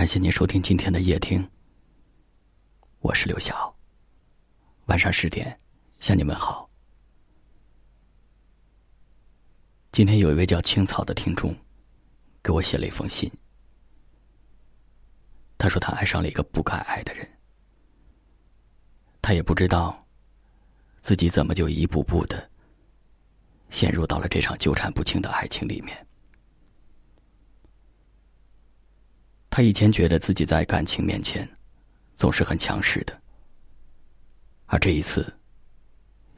感谢您收听今天的夜听，我是刘晓。晚上十点向你们好。今天有一位叫青草的听众给我写了一封信，他说他爱上了一个不该爱的人，他也不知道自己怎么就一步步的陷入到了这场纠缠不清的爱情里面。他以前觉得自己在感情面前总是很强势的，而这一次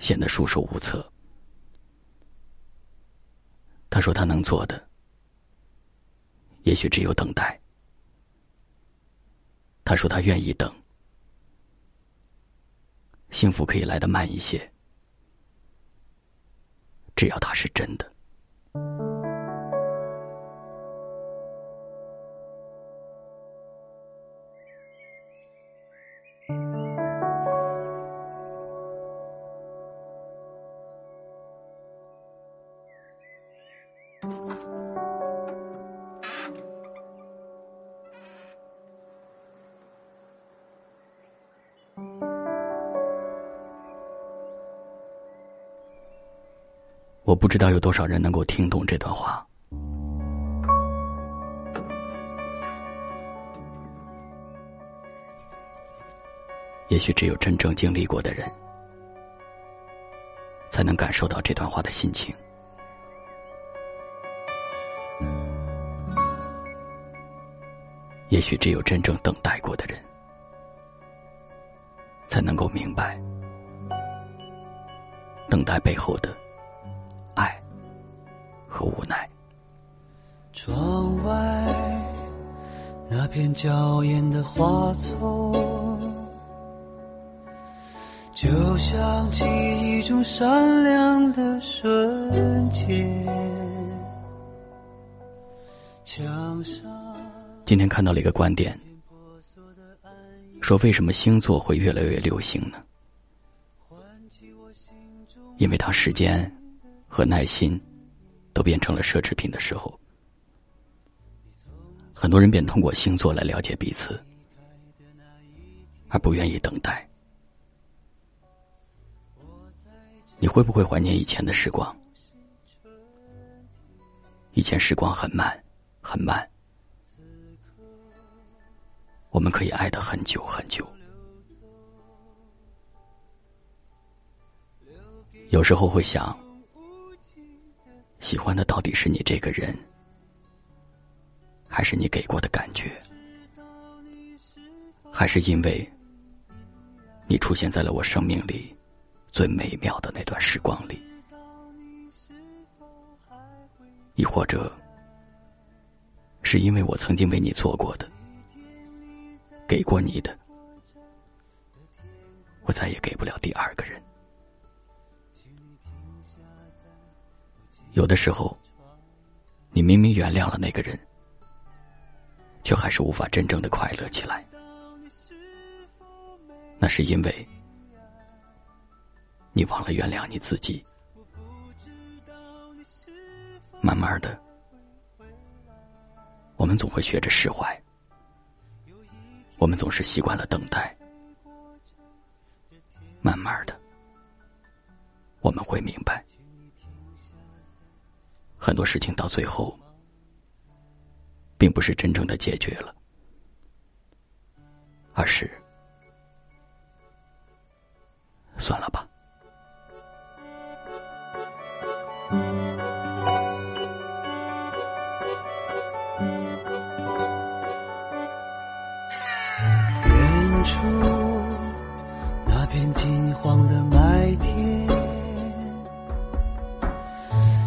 显得束手无策。他说他能做的，也许只有等待。他说他愿意等，幸福可以来得慢一些，只要他是真的。我不知道有多少人能够听懂这段话。也许只有真正经历过的人，才能感受到这段话的心情。也许只有真正等待过的人，才能够明白等待背后的。无奈。窗外那片娇艳的花丛，就像记忆中闪亮的瞬间。墙上今天看到了一个观点，说为什么星座会越来越流行呢？因为他时间。和耐心都变成了奢侈品的时候，很多人便通过星座来了解彼此，而不愿意等待。你会不会怀念以前的时光？以前时光很慢，很慢，我们可以爱的很久很久。有时候会想。喜欢的到底是你这个人，还是你给过的感觉，还是因为你出现在了我生命里最美妙的那段时光里，亦或者是因为我曾经为你做过的，给过你的，我再也给不了第二个人。有的时候，你明明原谅了那个人，却还是无法真正的快乐起来。那是因为你忘了原谅你自己。慢慢的，我们总会学着释怀。我们总是习惯了等待。慢慢的，我们会明白。很多事情到最后，并不是真正的解决了，而是算了吧。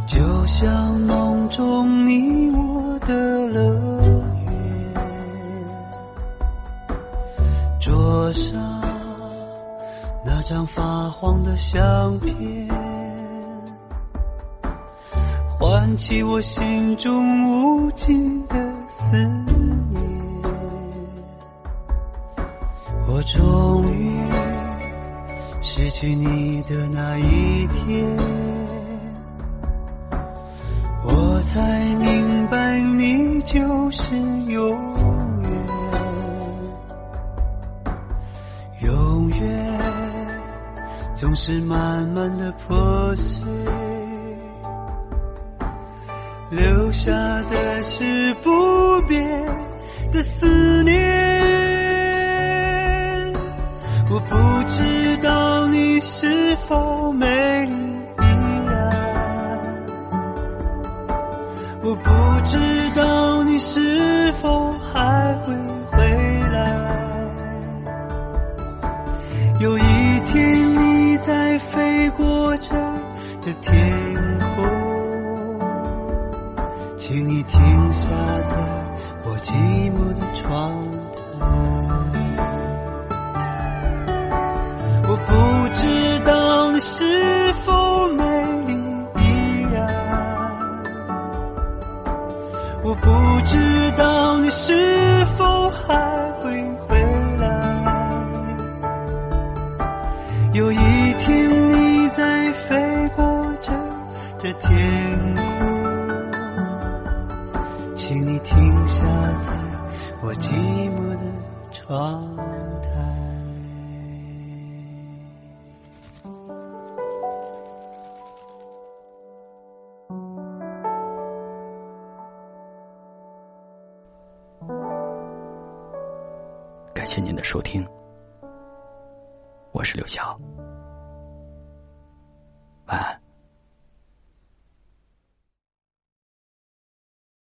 就像梦中你我的乐园，桌上那张发黄的相片，唤起我心中无尽的思念。我终于失去你的那一天。才明白你就是永远。永远总是慢慢的破碎。留下的是不变。不知道你是否还会回来。有一天你在飞过这的天空，请你停下在我寂寞的窗台。我不知道你是否不知道你是否还会回来。有一天你在飞过这的天空，请你停下在我寂寞的窗台。感谢您的收听，我是刘晓，